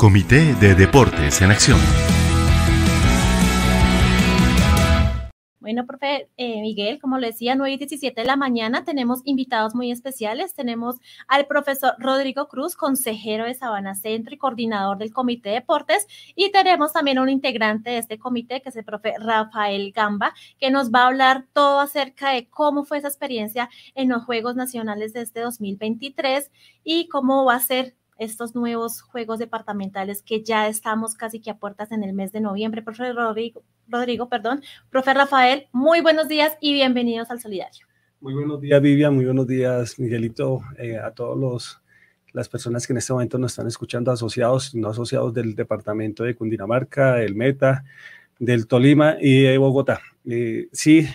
Comité de Deportes en Acción. Bueno, profe eh, Miguel, como le decía, 9 y 17 de la mañana tenemos invitados muy especiales. Tenemos al profesor Rodrigo Cruz, consejero de Sabana Centro y coordinador del Comité de Deportes. Y tenemos también un integrante de este comité, que es el profe Rafael Gamba, que nos va a hablar todo acerca de cómo fue esa experiencia en los Juegos Nacionales de este 2023 y cómo va a ser estos nuevos juegos departamentales que ya estamos casi que a puertas en el mes de noviembre. Profe Rodrigo, Rodrigo perdón. Profe Rafael, muy buenos días y bienvenidos al Solidario. Muy buenos días, Vivian. Muy buenos días, Miguelito, eh, a todos los las personas que en este momento nos están escuchando, asociados no asociados del departamento de Cundinamarca, del Meta, del Tolima y de Bogotá. Eh, sí,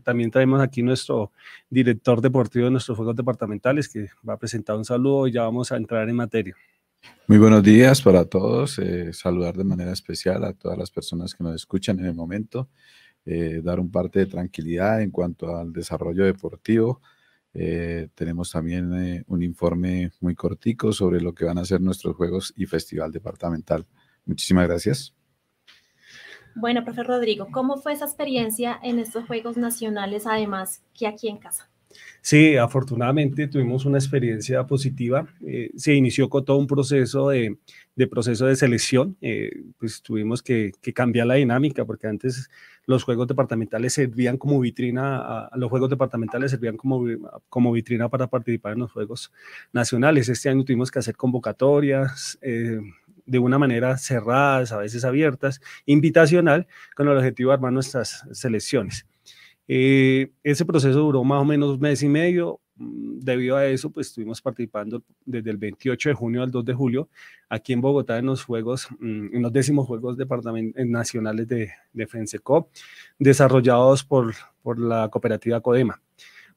también traemos aquí nuestro director deportivo de nuestros juegos departamentales que va a presentar un saludo y ya vamos a entrar en materia. Muy buenos días para todos. Eh, saludar de manera especial a todas las personas que nos escuchan en el momento. Eh, dar un parte de tranquilidad en cuanto al desarrollo deportivo. Eh, tenemos también un informe muy cortico sobre lo que van a ser nuestros juegos y festival departamental. Muchísimas gracias. Bueno, profe Rodrigo, ¿cómo fue esa experiencia en estos Juegos Nacionales, además que aquí en casa? Sí, afortunadamente tuvimos una experiencia positiva. Eh, se inició con todo un proceso de, proceso de selección. Eh, pues tuvimos que, cambiar la dinámica porque antes los juegos departamentales servían como vitrina, los juegos departamentales servían como, como vitrina para participar en los juegos nacionales. Este año tuvimos que hacer convocatorias. Eh, de una manera cerradas, a veces abiertas, invitacional, con el objetivo de armar nuestras selecciones. Eh, ese proceso duró más o menos un mes y medio. Mm, debido a eso, pues estuvimos participando desde el 28 de junio al 2 de julio aquí en Bogotá en los Juegos, mm, en décimos Juegos Nacionales de, de FENSECO, desarrollados por, por la cooperativa CODEMA.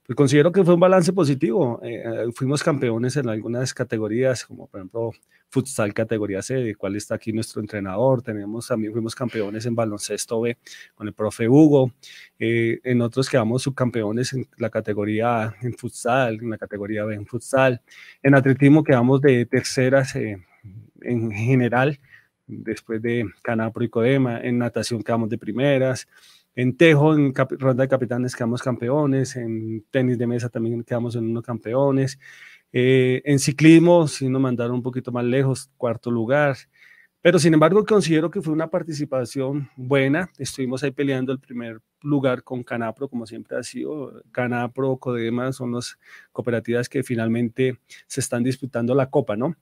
Pues considero que fue un balance positivo. Eh, eh, fuimos campeones en algunas categorías, como por ejemplo futsal categoría C, de cual está aquí nuestro entrenador. Tenemos también fuimos campeones en baloncesto B con el profe Hugo. Eh, en otros quedamos subcampeones en la categoría A en futsal, en la categoría B en futsal. En atletismo quedamos de terceras en general, después de Canapro y Codema. En natación quedamos de primeras. En tejo, en ronda de capitanes quedamos campeones, en tenis de mesa también quedamos en uno campeones. Eh, en ciclismo sí nos mandaron un poquito más lejos, cuarto lugar. Pero sin embargo considero que fue una participación buena. Estuvimos ahí peleando el primer lugar con Canapro, como siempre ha sido. Canapro, Codema son las cooperativas que finalmente se están disputando la copa, ¿no?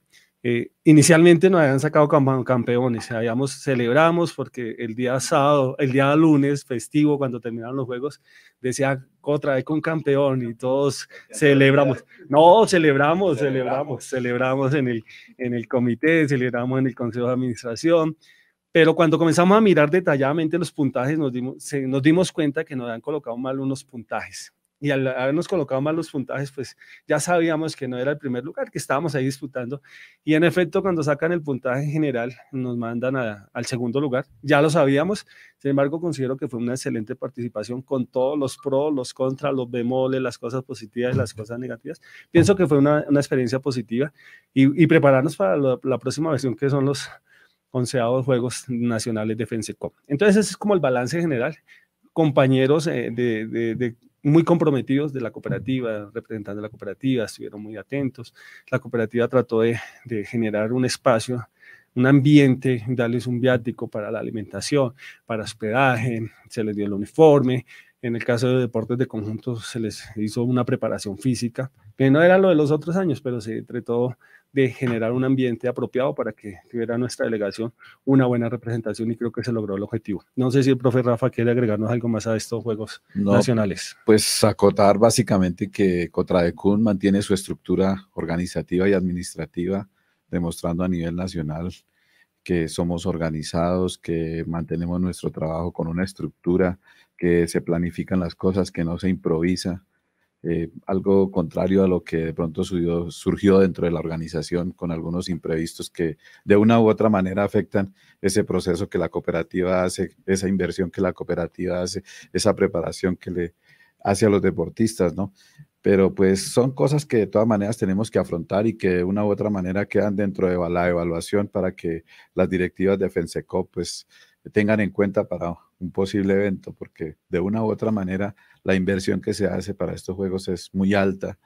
Eh, inicialmente nos habían sacado campeones, habíamos, celebramos porque el día sábado, el día lunes festivo, cuando terminaron los juegos, decía otra vez con campeón y todos celebramos. No, celebramos, celebramos, celebramos en el, en el comité, celebramos en el consejo de administración, pero cuando comenzamos a mirar detalladamente los puntajes, nos dimos, nos dimos cuenta que nos habían colocado mal unos puntajes y al habernos colocado mal los puntajes, pues ya sabíamos que no era el primer lugar, que estábamos ahí disputando. Y en efecto, cuando sacan el puntaje general, nos mandan al segundo lugar. Ya lo sabíamos, sin embargo, considero que fue una excelente participación con todos los pros, los contras, los bemoles, las cosas positivas y las cosas negativas. Pienso que fue una, una experiencia positiva y, prepararnos para la, próxima versión, que son los onceados Juegos Nacionales de FENSECOM. Entonces, ese es como el balance general compañeros eh, de, de, muy comprometidos de la cooperativa, representantes de la cooperativa, estuvieron muy atentos. La cooperativa trató de, generar un espacio, un ambiente, darles un viático para la alimentación, para hospedaje, se les dio el uniforme. En el caso de deportes de conjunto se les hizo una preparación física, que no era lo de los otros años, pero se trató de generar un ambiente apropiado para que tuviera nuestra delegación una buena representación y creo que se logró el objetivo. No sé si el profe Rafa quiere agregarnos algo más a estos Juegos Nacionales. Pues acotar básicamente que Cotradecun mantiene su estructura organizativa y administrativa, demostrando a nivel nacional que somos organizados, que mantenemos nuestro trabajo con una estructura, que se planifican las cosas, que no se improvisa eh, algo contrario a lo que de pronto surgió, dentro de la organización con algunos imprevistos que de una u otra manera afectan ese proceso que la cooperativa hace, esa inversión que la cooperativa hace, esa preparación que le hace a los deportistas, ¿no? pero pues son cosas que de todas maneras tenemos que afrontar y que de una u otra manera quedan dentro de la evaluación para que las directivas de FENSECOP pues tengan en cuenta para un posible evento, porque de una u otra manera la inversión que se hace para estos juegos es muy alta,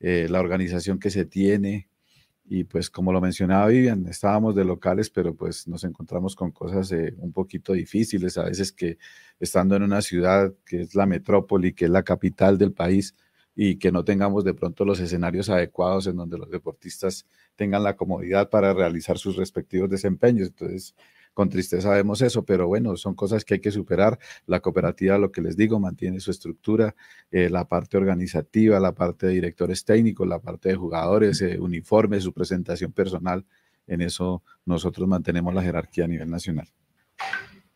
eh, la organización que se tiene, y pues como lo mencionaba Vivian, estábamos de locales, pero pues nos encontramos con cosas eh, un poquito difíciles, a veces que estando en una ciudad que es la metrópoli, que es la capital del país, y que no tengamos de pronto los escenarios adecuados en donde los deportistas tengan la comodidad para realizar sus respectivos desempeños. Entonces, con tristeza vemos eso, pero bueno, son cosas que hay que superar. La cooperativa, lo que les digo, mantiene su estructura, eh, la parte organizativa, la parte de directores técnicos, la parte de jugadores, eh, uniformes, su presentación personal. En eso nosotros mantenemos la jerarquía a nivel nacional.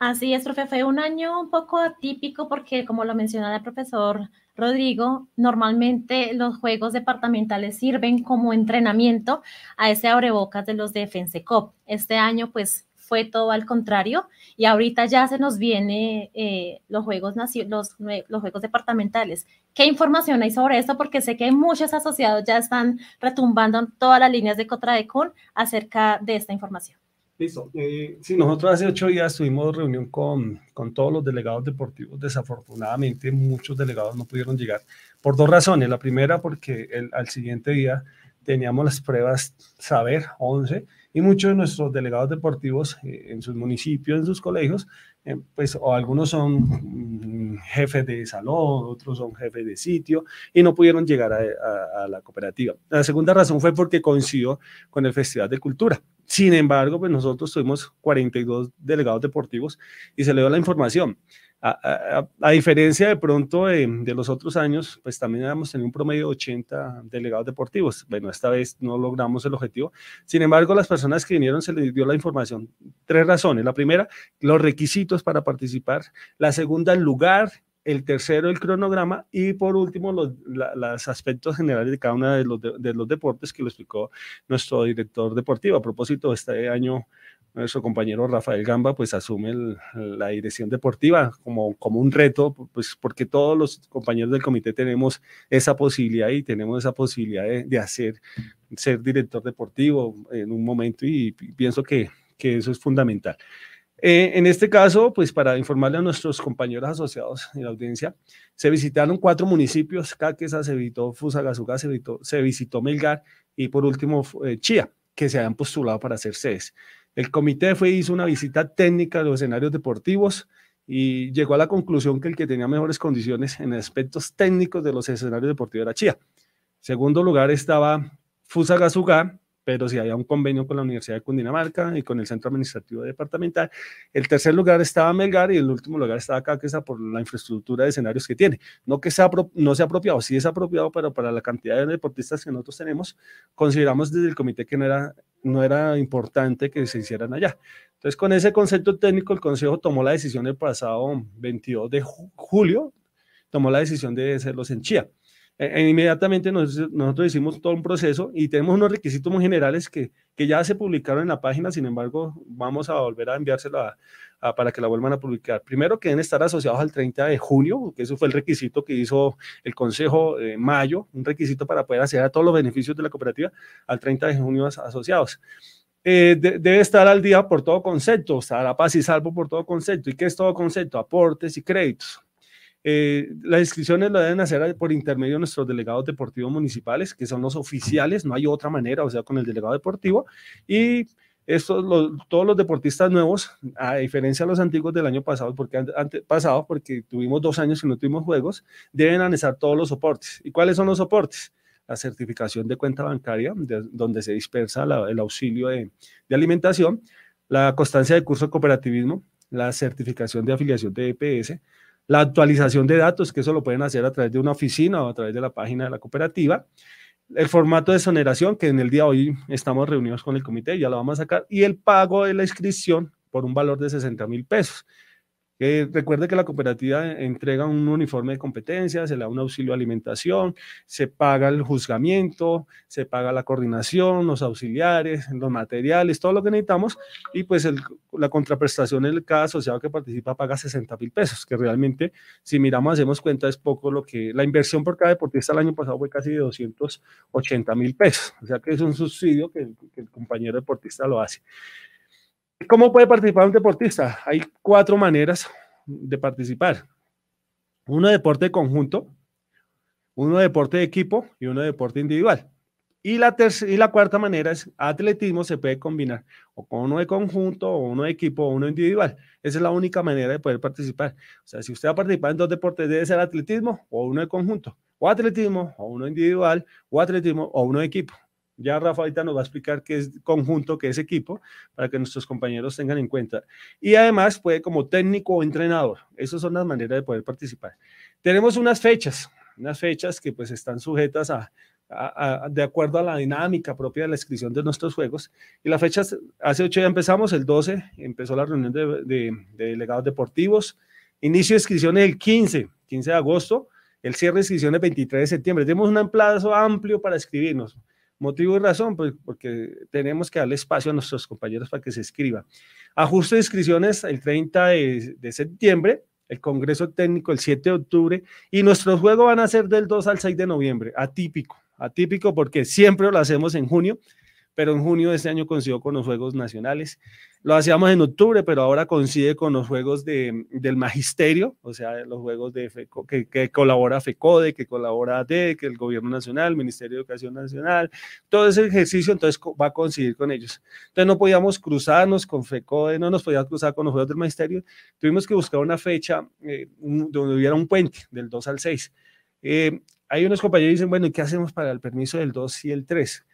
Así es, profe, fue un año un poco atípico porque, como lo mencionaba el profesor Rodrigo, normalmente los juegos departamentales sirven como entrenamiento a ese abrebocas de los Defense Cop. Este año, pues, fue todo al contrario y ahorita ya se nos viene eh, los juegos los, los juegos departamentales. ¿Qué información hay sobre esto? Porque sé que muchos asociados ya están retumbando todas las líneas de Cotradecon acerca de esta información. Listo. Eh, sí, nosotros hace ocho días tuvimos reunión con, con todos los delegados deportivos. Desafortunadamente, muchos delegados no pudieron llegar por dos razones. La primera, porque el, al siguiente día teníamos las pruebas Saber 11 y muchos de nuestros delegados deportivos eh, en sus municipios, en sus colegios, eh, pues o algunos son mm, jefes de salón, otros son jefes de sitio y no pudieron llegar a, la cooperativa. La segunda razón fue porque coincidió con el Festival de Cultura. Sin embargo, pues nosotros tuvimos 42 delegados deportivos y se le dio la información. A, diferencia de pronto de, los otros años, pues también hemos tenido un promedio de 80 delegados deportivos. Bueno, esta vez no logramos el objetivo. Sin embargo, las personas que vinieron se les dio la información. Tres razones. La primera, los requisitos para participar. La segunda, el lugar. El tercero, el cronograma. Y por último, los, los aspectos generales de cada uno de los, de los deportes que lo explicó nuestro director deportivo. A propósito, este año nuestro compañero Rafael Gamba pues asume la dirección deportiva como, como un reto, pues porque todos los compañeros del comité tenemos esa posibilidad y tenemos esa posibilidad de, hacer, ser director deportivo en un momento y, pienso que, que, eso es fundamental. Eh, en este caso, pues para informarle a nuestros compañeros asociados en la audiencia, se visitaron cuatro municipios, Caquesa, se visitó Fusagasugá, se visitó, se visitó Melgar y por último eh, Chía, que se habían postulado para hacer sedes. El comité fue, hizo una visita técnica de los escenarios deportivos y llegó a la conclusión que el que tenía mejores condiciones en aspectos técnicos de los escenarios deportivos era Chía. segundo lugar estaba Fusagasugá, pero si había un convenio con la Universidad de Cundinamarca y con el Centro Administrativo Departamental. El tercer lugar estaba Melgar y el último lugar estaba Caquesa por la infraestructura de escenarios que tiene. No que sea, no sea apropiado, sí es apropiado, pero para la cantidad de deportistas que nosotros tenemos, consideramos desde el comité que no era, no era importante que se hicieran allá. Entonces, con ese concepto técnico, el Consejo tomó la decisión el pasado 22 de julio, tomó la decisión de hacerlos en Chía. E, e inmediatamente nosotros hicimos todo un proceso y tenemos unos requisitos muy generales que, que ya se publicaron en la página, sin embargo, vamos a volver a enviársela para que la vuelvan a publicar. Primero, que deben estar asociados al 30 de junio, que eso fue el requisito que hizo el Consejo de mayo, un requisito para poder acceder a todos los beneficios de la cooperativa al 30 de junio asociados. Eh, debe estar al día por todo concepto, estar a paz y salvo por todo concepto. ¿Y qué es todo concepto? Aportes y créditos. Eh, las inscripciones lo deben hacer por intermedio de nuestros delegados deportivos municipales, que son los oficiales, no hay otra manera, o sea, con el delegado deportivo. Y estos, todos los deportistas nuevos, a diferencia de los antiguos del año pasado, porque ante, pasado, porque tuvimos dos años y no tuvimos juegos, deben anexar todos los soportes. ¿Y cuáles son los soportes? La certificación de cuenta bancaria, donde se dispersa el auxilio de, de alimentación, la constancia de curso de cooperativismo, la certificación de afiliación de EPS, la actualización de datos, que eso lo pueden hacer a través de una oficina o a través de la página de la cooperativa, el formato de exoneración, que en el día de hoy estamos reunidos con el comité, ya lo vamos a sacar, y el pago de la inscripción por un valor de 60 mil pesos. Recuerde que la cooperativa entrega un uniforme de competencia, se le da un auxilio de alimentación, se paga el juzgamiento, se paga la coordinación, los auxiliares, los materiales, todo lo que necesitamos y pues la contraprestación en cada asociado que participa paga 60 mil pesos, que realmente si miramos, hacemos cuenta, es poco lo que la inversión por cada deportista el año pasado fue casi de 280 mil pesos, o sea que es un subsidio que, que el compañero deportista lo hace. ¿Cómo puede participar un deportista? Hay cuatro maneras de participar. Uno deporte de conjunto, uno deporte de equipo y uno deporte individual. Y la, y la cuarta manera es atletismo se puede combinar o con uno de conjunto o uno de equipo o uno individual. Esa es la única manera de poder participar. O sea, si usted va a participar en dos deportes, debe ser atletismo o uno de conjunto, o atletismo o uno individual, o atletismo o uno de equipo. Ya Rafa ahorita nos va a explicar qué es conjunto, qué es equipo, para que nuestros compañeros tengan en cuenta. Y además puede como técnico o entrenador. Esas son las maneras de poder participar. Tenemos unas fechas, unas fechas que pues están sujetas a, de acuerdo a la dinámica propia de la inscripción de nuestros juegos. Y las fechas, hace ocho ya empezamos, el 12 empezó la reunión de, de, delegados deportivos. Inicio de inscripciones el 15, 15 de agosto. El cierre de inscripciones el 23 de septiembre. Tenemos un plazo amplio para escribirnos. Motivo y razón, pues porque tenemos que darle espacio a nuestros compañeros para que se escriba. Ajuste de inscripciones el 30 de, septiembre, el Congreso Técnico el 7 de octubre y nuestros juegos van a ser del 2 al 6 de noviembre, atípico, atípico porque siempre lo hacemos en junio pero en junio de este año coincidió con los Juegos Nacionales. Lo hacíamos en octubre, pero ahora coincide con los Juegos de, del Magisterio, o sea, los Juegos de que, colabora FECODE, que colabora AD, que el Gobierno Nacional, el Ministerio de Educación Nacional, todo ese ejercicio entonces va a coincidir con ellos. Entonces no podíamos cruzarnos con FECODE, no nos podíamos cruzar con los Juegos del Magisterio, tuvimos que buscar una fecha eh, donde hubiera un puente del 2 al 6. Eh, hay unos compañeros que dicen, bueno, ¿y qué hacemos para el permiso del 2 y el 3?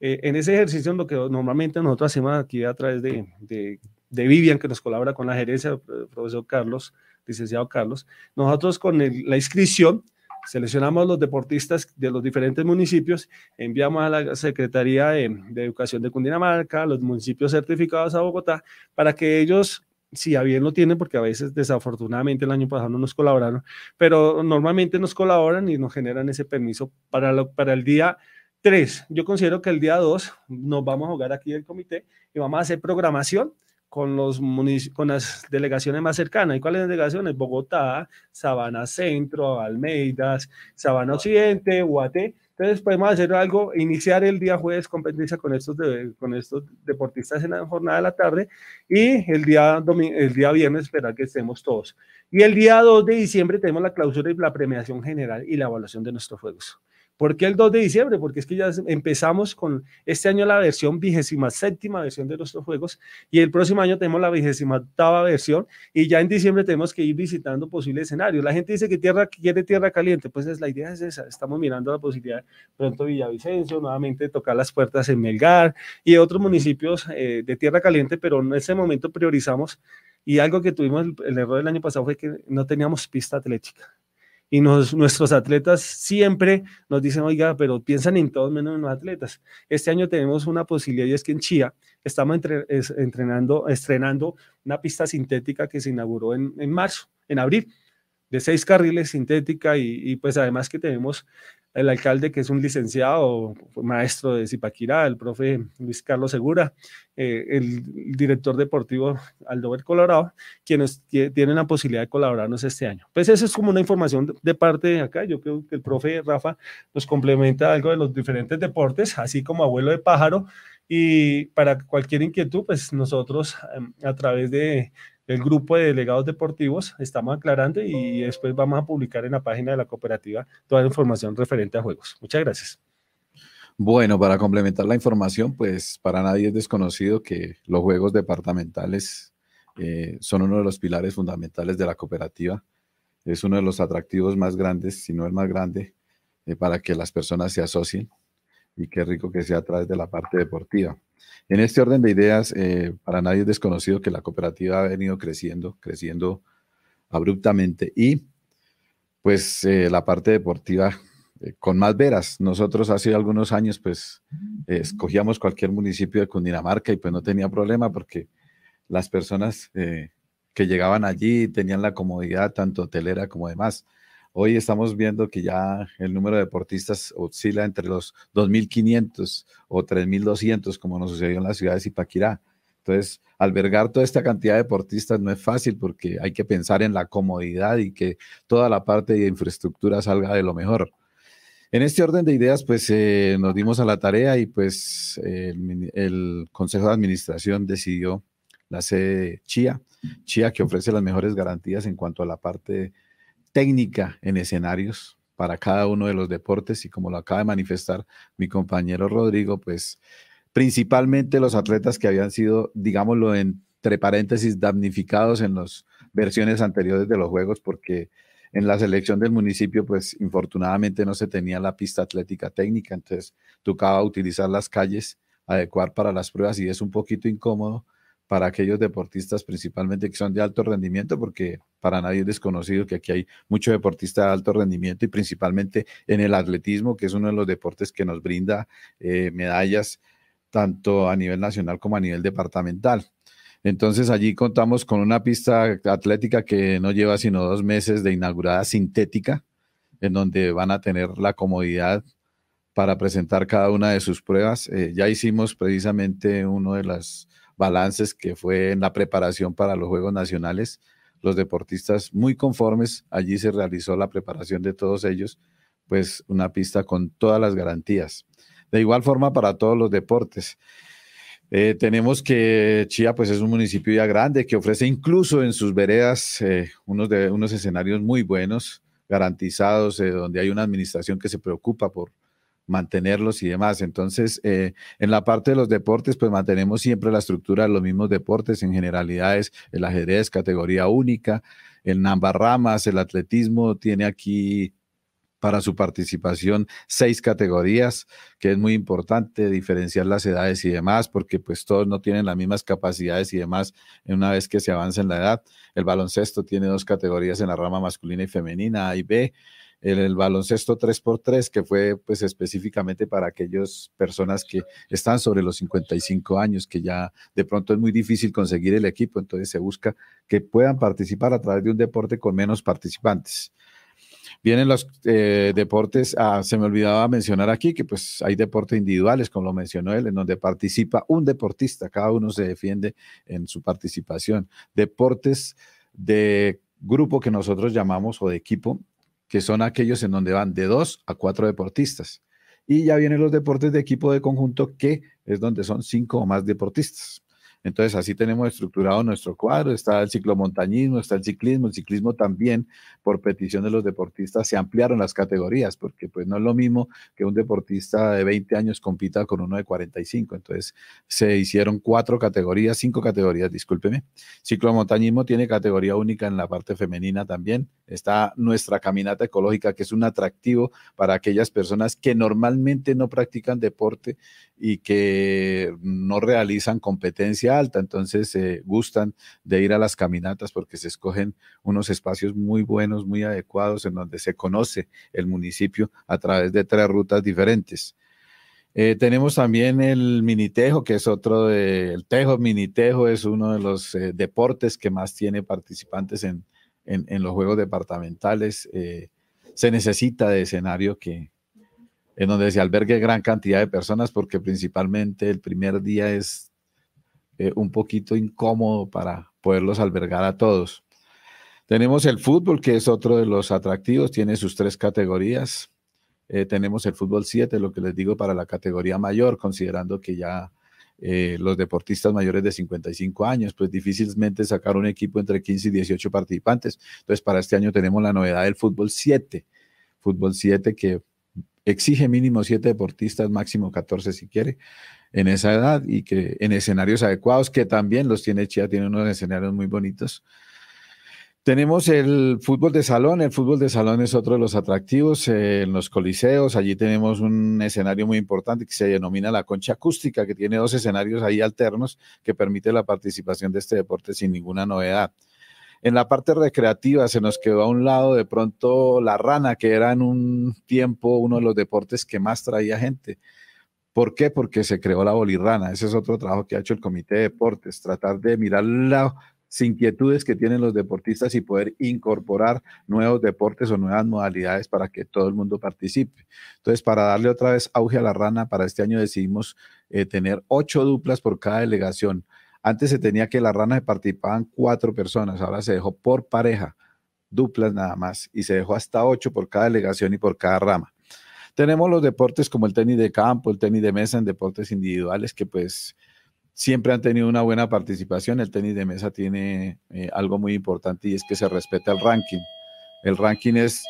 Eh, en ese ejercicio, lo que normalmente nosotros hacemos aquí a través de, de, Vivian, que nos colabora con la gerencia, el profesor Carlos, licenciado Carlos, nosotros con la inscripción seleccionamos los deportistas de los diferentes municipios, enviamos a la Secretaría de, Educación de Cundinamarca, los municipios certificados a Bogotá, para que ellos, si a bien lo tienen, porque a veces desafortunadamente el año pasado no nos colaboraron, pero normalmente nos colaboran y nos generan ese permiso para, para el día Tres, yo considero que el día dos nos vamos a jugar aquí el comité y vamos a hacer programación con, los con las delegaciones más cercanas. ¿Y cuáles delegaciones? Bogotá, Sabana Centro, Almeidas, Sabana Occidente, Guate. Entonces podemos hacer algo, iniciar el día jueves competencia con estos, con estos deportistas en la jornada de la tarde y el día, el día viernes esperar que estemos todos. Y el día 2 de diciembre tenemos la clausura y la premiación general y la evaluación de nuestros juegos. ¿Por qué el 2 de diciembre? Porque es que ya empezamos con este año la versión vigésima séptima versión de nuestros juegos y el próximo año tenemos la vigésima octava versión y ya en diciembre tenemos que ir visitando posibles escenarios. La gente dice que tierra quiere tierra caliente, pues es, la idea es esa. Estamos mirando la posibilidad pronto Villavicencio, nuevamente tocar las puertas en Melgar y otros municipios eh, de tierra caliente, pero en ese momento priorizamos y algo que tuvimos el error del año pasado fue que no teníamos pista atlética y nuestros atletas siempre nos dicen, oiga, pero piensan en todos menos en los atletas. Este año tenemos una posibilidad y es que en Chía estamos entrenando, estrenando una pista sintética que se inauguró en, en marzo, en abril, de seis carriles sintética y, y pues además que tenemos el alcalde, que es un licenciado, maestro de Zipaquirá, el profe Luis Carlos Segura, eh, el director deportivo Aldover Colorado, quienes tienen la posibilidad de colaborarnos este año. Pues eso es como una información de parte de acá. Yo creo que el profe Rafa nos complementa algo de los diferentes deportes, así como abuelo de pájaro. Y para cualquier inquietud, pues nosotros em, a través de el grupo de delegados deportivos, estamos aclarando y después vamos a publicar en la página de la cooperativa toda la información referente a juegos. Muchas gracias. Bueno, para complementar la información, pues para nadie es desconocido que los juegos departamentales eh, son uno de los pilares fundamentales de la cooperativa. Es uno de los atractivos más grandes, si no el más grande, eh, para que las personas se asocien y qué rico que sea a través de la parte deportiva. En este orden de ideas, eh, para nadie es desconocido que la cooperativa ha venido creciendo, creciendo abruptamente y pues eh, la parte deportiva eh, con más veras. Nosotros hace algunos años pues escogíamos cualquier municipio de Cundinamarca y pues no tenía problema porque las personas que llegaban allí, tenían la comodidad tanto hotelera como demás. Hoy estamos viendo que ya el número de deportistas oscila entre los 2.500 o 3.200, como nos sucedió en la ciudad de Zipaquirá. Entonces, albergar toda esta cantidad de deportistas no es fácil porque hay que pensar en la comodidad y que toda la parte de infraestructura salga de lo mejor. En este orden de ideas, pues eh, nos dimos a la tarea y pues el, Consejo de Administración decidió la sede Chía, Chía que ofrece las mejores garantías en cuanto a la parte técnica en escenarios para cada uno de los deportes y como lo acaba de manifestar mi compañero Rodrigo, pues principalmente los atletas que habían sido, digámoslo entre paréntesis, damnificados en las versiones anteriores de los Juegos porque en la selección del municipio, pues infortunadamente no se tenía la pista atlética técnica, entonces tocaba utilizar las calles, adecuar para las pruebas y es un poquito incómodo para aquellos deportistas principalmente que son de alto rendimiento, porque para nadie es desconocido que aquí hay mucho deportista de alto rendimiento y principalmente en el atletismo, que es uno de los deportes que nos brinda eh, medallas tanto a nivel nacional como a nivel departamental. Entonces allí contamos con una pista atlética que no lleva sino dos meses de inaugurada sintética, en donde van a tener la comodidad para presentar cada una de sus pruebas. Eh, ya hicimos precisamente uno de los balances que fue en la preparación para los Juegos Nacionales. Los deportistas muy conformes, allí se realizó la preparación de todos ellos, pues una pista con todas las garantías. De igual forma para todos los deportes. Eh, tenemos que Chía pues es un municipio ya grande que ofrece incluso en sus veredas eh, unos, unos escenarios muy buenos, garantizados, eh, donde hay una administración que se preocupa por mantenerlos y demás. Entonces, en la parte de los deportes, pues mantenemos siempre la estructura de los mismos deportes, en generalidades, el ajedrez, categoría única, el Nambarramas, el atletismo, tiene aquí para su participación seis categorías, que es muy importante diferenciar las edades y demás, porque pues todos no tienen las mismas capacidades y demás una vez que se avanza en la edad. El baloncesto tiene dos categorías en la rama masculina y femenina, A y B. El, baloncesto 3x3, que fue pues específicamente para aquellas personas que están sobre los 55 años, que ya de pronto es muy difícil conseguir el equipo, entonces se busca que puedan participar a través de un deporte con menos participantes. Vienen los eh, deportes, ah, se me olvidaba mencionar aquí que pues hay deportes individuales, como lo mencionó él, en donde participa un deportista, cada uno se defiende en su participación. Deportes de grupo que nosotros llamamos o de equipo, que son aquellos en donde van de dos a cuatro deportistas. Y ya vienen los deportes de equipo de conjunto, que es donde son cinco o más deportistas. Entonces, así tenemos estructurado nuestro cuadro. Está el ciclomontañismo, está el ciclismo. El ciclismo también, por petición de los deportistas, se ampliaron las categorías, porque pues no es lo mismo que un deportista de 20 años compita con uno de 45. Entonces, se hicieron cuatro categorías, cinco categorías, discúlpeme. Ciclomontañismo tiene categoría única en la parte femenina también. Está nuestra caminata ecológica, que es un atractivo para aquellas personas que normalmente no practican deporte y que no realizan competencia alta, entonces se gustan de ir a las caminatas porque se escogen unos espacios muy buenos, muy adecuados, en donde se conoce el municipio a través de tres rutas diferentes. Eh, tenemos también el minitejo, que es otro de, el tejo, minitejo es uno de los eh, deportes que más tiene participantes en, en, los juegos departamentales. Eh, se necesita de escenario que, en donde se albergue gran cantidad de personas, porque principalmente el primer día es eh, un poquito incómodo para poderlos albergar a todos. Tenemos el fútbol, que es otro de los atractivos, tiene sus tres categorías. Eh, tenemos el fútbol 7, lo que les digo para la categoría mayor, considerando que ya eh, los deportistas mayores de 55 años, pues difícilmente sacar un equipo entre 15 y 18 participantes. Entonces, para este año tenemos la novedad del fútbol 7. Fútbol 7 que exige mínimo siete deportistas, máximo 14 si quiere, en esa edad y que en escenarios adecuados, que también los tiene Chía, tiene unos escenarios muy bonitos. Tenemos el fútbol de salón, el fútbol de salón es otro de los atractivos eh, en los coliseos, allí tenemos un escenario muy importante que se denomina la concha acústica, que tiene dos escenarios ahí alternos que permite la participación de este deporte sin ninguna novedad. En la parte recreativa se nos quedó a un lado de pronto la rana, que era en un tiempo uno de los deportes que más traía gente. ¿Por qué? Porque se creó la bolirrana. Ese es otro trabajo que ha hecho el Comité de Deportes, tratar de mirar la inquietudes que tienen los deportistas y poder incorporar nuevos deportes o nuevas modalidades para que todo el mundo participe. Entonces, para darle otra vez auge a la rana, para este año decidimos eh, tener ocho duplas por cada delegación. Antes se tenía que la rana participaban cuatro personas, ahora se dejó por pareja, duplas nada más, y se dejó hasta ocho por cada delegación y por cada rama. Tenemos los deportes como el tenis de campo, el tenis de mesa en deportes individuales que pues siempre han tenido una buena participación. El tenis de mesa tiene eh, algo muy importante y es que se respeta el ranking. El ranking es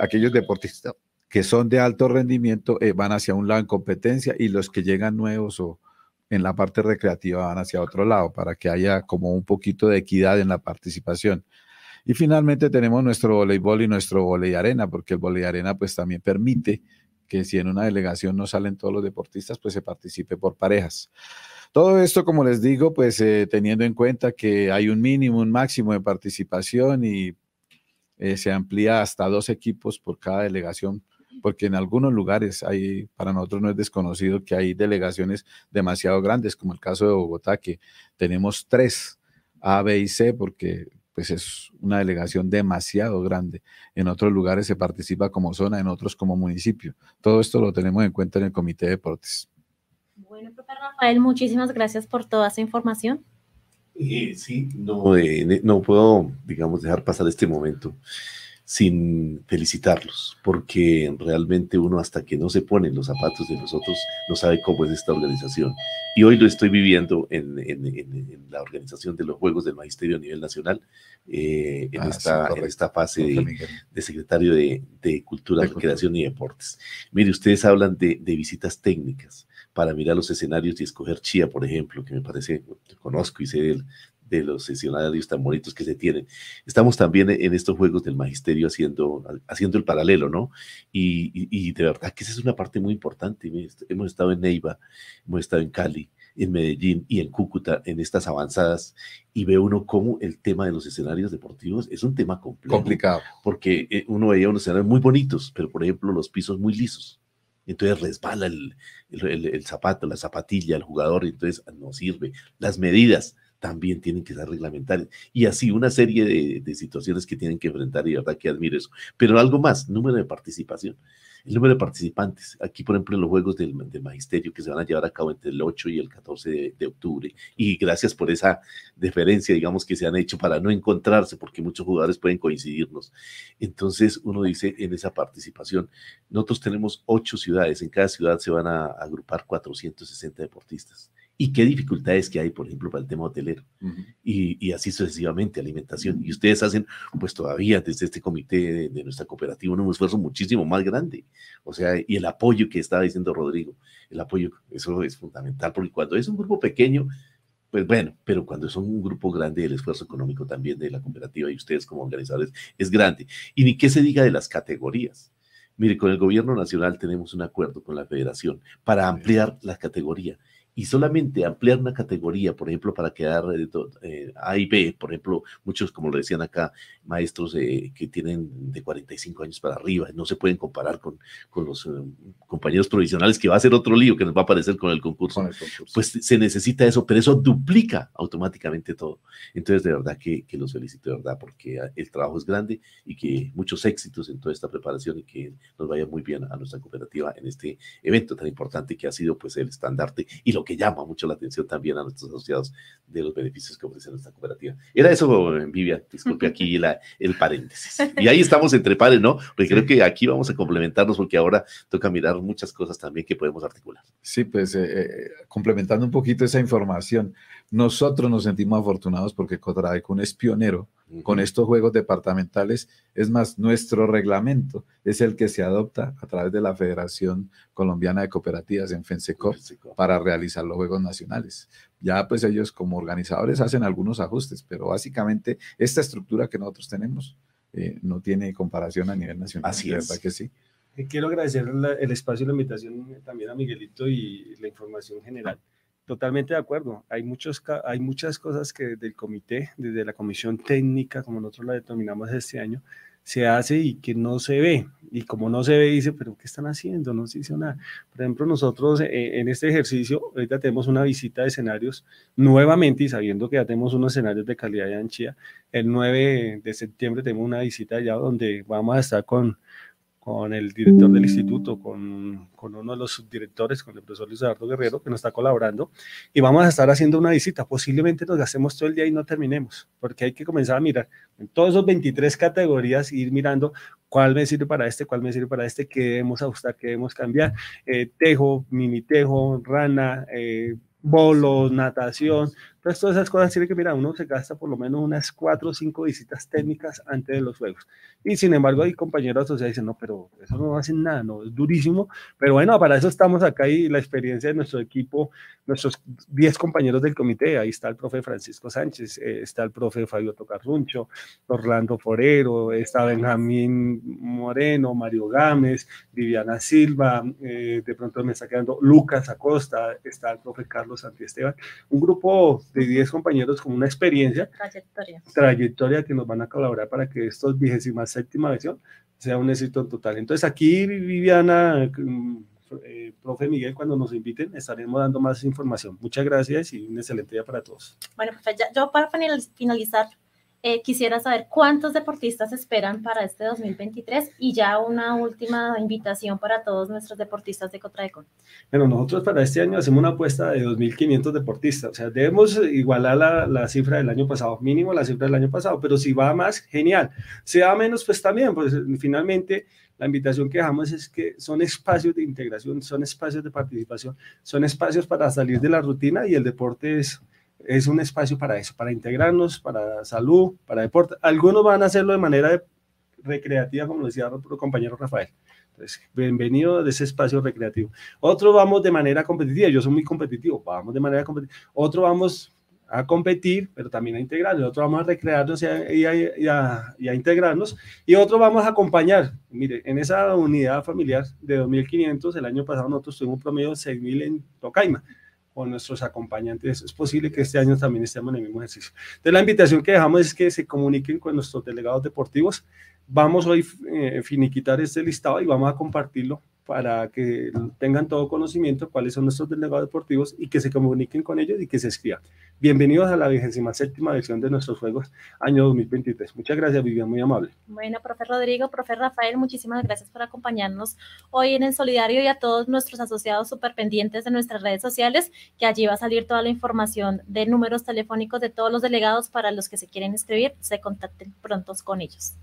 aquellos deportistas que son de alto rendimiento eh, van hacia un lado en competencia y los que llegan nuevos o en la parte recreativa van hacia otro lado para que haya como un poquito de equidad en la participación. Y finalmente tenemos nuestro voleibol y nuestro volei arena, porque el volei arena pues también permite si en una delegación no salen todos los deportistas, pues se participe por parejas. Todo esto, como les digo, pues eh, teniendo en cuenta que hay un mínimo, un máximo de participación y eh, se amplía hasta dos equipos por cada delegación, porque en algunos lugares hay, para nosotros no es desconocido que hay delegaciones demasiado grandes, como el caso de Bogotá, que tenemos tres, A, B y C, porque pues es una delegación demasiado grande. En otros lugares se participa como zona, en otros como municipio. Todo esto lo tenemos en cuenta en el Comité de Deportes. Bueno, profe Rafael, muchísimas gracias por toda esa información. Eh, sí, no, eh, no puedo, digamos, dejar pasar este momento sin felicitarlos, porque realmente uno hasta que no se pone en los zapatos de nosotros no sabe cómo es esta organización. Y hoy lo estoy viviendo en, la organización de los Juegos del Magisterio a nivel nacional, eh, en, ah, esta, en, esta, fase de, secretario de, Cultura, Recreación y Deportes. Mire, ustedes hablan de, visitas técnicas para mirar los escenarios y escoger Chía, por ejemplo, que me parece, conozco y sé del, de los sesionarios tan bonitos que se tienen. Estamos también en estos juegos del magisterio haciendo, haciendo el paralelo, ¿no? Y, de verdad que esa es una parte muy importante. Hemos estado en Neiva, hemos estado en Cali, en Medellín y en Cúcuta en estas avanzadas y ve uno cómo el tema de los escenarios deportivos es un tema complicado. Porque eh, uno veía unos escenarios muy bonitos, pero por ejemplo los pisos muy lisos. Entonces resbala el, el zapato, la zapatilla, el jugador, y entonces no sirve. Las medidas, también tienen que ser reglamentarias. Y así una serie de, situaciones que tienen que enfrentar y de verdad que admiro eso. Pero algo más, número de participación. El número de participantes, aquí por ejemplo en los Juegos del, Magisterio que se van a llevar a cabo entre el 8 y el 14 de, octubre. Y gracias por esa deferencia, digamos, que se han hecho para no encontrarse, porque muchos jugadores pueden coincidirnos. Entonces uno dice en esa participación, nosotros tenemos ocho ciudades, en cada ciudad se van a agrupar 460 deportistas y qué dificultades que hay, por ejemplo, para el tema hotelero y, así sucesivamente, alimentación. Y ustedes hacen, pues todavía desde este comité de, nuestra cooperativa, un esfuerzo muchísimo más grande. O sea, y el apoyo que estaba diciendo Rodrigo, el apoyo, eso es fundamental, porque cuando es un grupo pequeño, pues bueno, pero cuando son un grupo grande, el esfuerzo económico también de la cooperativa y ustedes como organizadores es grande. Y ni qué se diga de las categorías. Mire, con el gobierno nacional tenemos un acuerdo con la federación para ampliar la categoría y solamente ampliar una categoría, por ejemplo, para quedar eh, eh, A y B, por ejemplo, muchos, como lo decían acá, maestros eh, que tienen de 45 años para arriba, no se pueden comparar con, con los compañeros provisionales, que va a ser otro lío que nos va a aparecer con el, concurso. Pues se necesita eso, pero eso duplica automáticamente todo. Entonces, de verdad que, que los felicito, de verdad, porque el trabajo es grande y que muchos éxitos en toda esta preparación y que nos vaya muy bien a nuestra cooperativa en este evento tan importante que ha sido pues el estandarte y lo que llama mucho la atención también a nuestros asociados de los beneficios que ofrece nuestra cooperativa. Era eso, Vivian, disculpe aquí la, el paréntesis. Y ahí estamos entre pares, ¿no? Porque creo que aquí vamos a complementarnos porque ahora toca mirar muchas cosas también que podemos articular. Sí, pues eh, eh, complementando un poquito esa información, nosotros nos sentimos afortunados porque Cotradecun es pionero con estos juegos departamentales. Es más, nuestro reglamento es el que se adopta a través de la Federación Colombiana de Cooperativas en FENSECO para realizar los juegos nacionales. Ya pues ellos como organizadores hacen algunos ajustes, pero básicamente esta estructura que nosotros tenemos eh, no tiene comparación a nivel nacional. Así es. ¿Verdad que sí? Quiero agradecer el espacio y la invitación también a Miguelito y la información general. Totalmente de acuerdo. Hay, muchos, hay muchas cosas que desde el comité, desde la comisión técnica, como nosotros la determinamos este año, se hace y que no se ve. Y como no se ve, dice, pero ¿qué están haciendo? No se hizo nada. Por ejemplo, nosotros eh, en este ejercicio, ahorita tenemos una visita de escenarios nuevamente y sabiendo que ya tenemos unos escenarios de calidad de anchía, el 9 de septiembre tenemos una visita allá donde vamos a estar con con el director del instituto, con, con, uno de los subdirectores, con el profesor Luis Eduardo Guerrero, que nos está colaborando, y vamos a estar haciendo una visita. Posiblemente nos gastemos todo el día y no terminemos, porque hay que comenzar a mirar en todas esas 23 categorías, ir mirando cuál me sirve para este, cuál me sirve para este, qué debemos ajustar, qué debemos cambiar. Eh, tejo, mini tejo, rana, eh, bolos, natación, entonces todas esas cosas tiene que mirar, uno se gasta por lo menos unas cuatro o cinco visitas técnicas antes de los juegos. Y sin embargo hay compañeros que dicen, no, pero eso no hacen nada, no, es durísimo, pero bueno, para eso estamos acá y la experiencia de nuestro equipo, nuestros 10 compañeros del comité, ahí está el profe Francisco Sánchez, eh, está el profe Fabio Tocarruncho, Orlando Forero, está Benjamín Moreno, Mario Gámez, Viviana Silva, eh, de pronto me está quedando Lucas Acosta, está el profe Carlos Santiesteban, un grupo de 10 compañeros con una experiencia, trayectoria. trayectoria que nos van a colaborar para que estos vigésima séptima versión sea un éxito total. Entonces aquí Viviana, mm, eh, profe Miguel, cuando nos inviten estaremos dando más información. Muchas gracias y un excelente día para todos. Bueno, pues yo para finalizar eh, quisiera saber cuántos deportistas esperan para este 2023 y ya una última invitación para todos nuestros deportistas de Cotraecon. Bueno, nosotros para este año hacemos una apuesta de 2.500 deportistas, o sea, debemos igualar la, la, cifra del año pasado, mínimo la cifra del año pasado, pero si va más, genial. Si va menos, pues también, pues finalmente la invitación que dejamos es que son espacios de integración, son espacios de participación, son espacios para salir de la rutina y el deporte es es un espacio para eso, para integrarnos, para salud, para deporte. Algunos van a hacerlo de manera recreativa, como decía el compañero Rafael. Entonces, bienvenido a ese espacio recreativo. Otro vamos de manera competitiva, yo soy muy competitivo, vamos de manera competitiva. Otro vamos a competir, pero también a integrarnos. Otro vamos a recrearnos y a, y a, integrarnos. Y otro vamos a acompañar. Mire, en esa unidad familiar de 2.500, el año pasado nosotros tuvimos un promedio de 6.000 en Tocaima con nuestros acompañantes. Es posible que este año también estemos en el mismo ejercicio. Entonces, la invitación que dejamos es que se comuniquen con nuestros delegados deportivos. Vamos hoy a eh, finiquitar este listado y vamos a compartirlo para que tengan todo conocimiento cuáles son nuestros delegados deportivos y que se comuniquen con ellos y que se escriban. Bienvenidos a la vigésima séptima versión de nuestros Juegos año 2023. Muchas gracias, Vivian, muy amable. Bueno, profe Rodrigo, profe Rafael, muchísimas gracias por acompañarnos hoy en el Solidario y a todos nuestros asociados súper pendientes de nuestras redes sociales, que allí va a salir toda la información de números telefónicos de todos los delegados para los que se quieren escribir, se contacten prontos con ellos.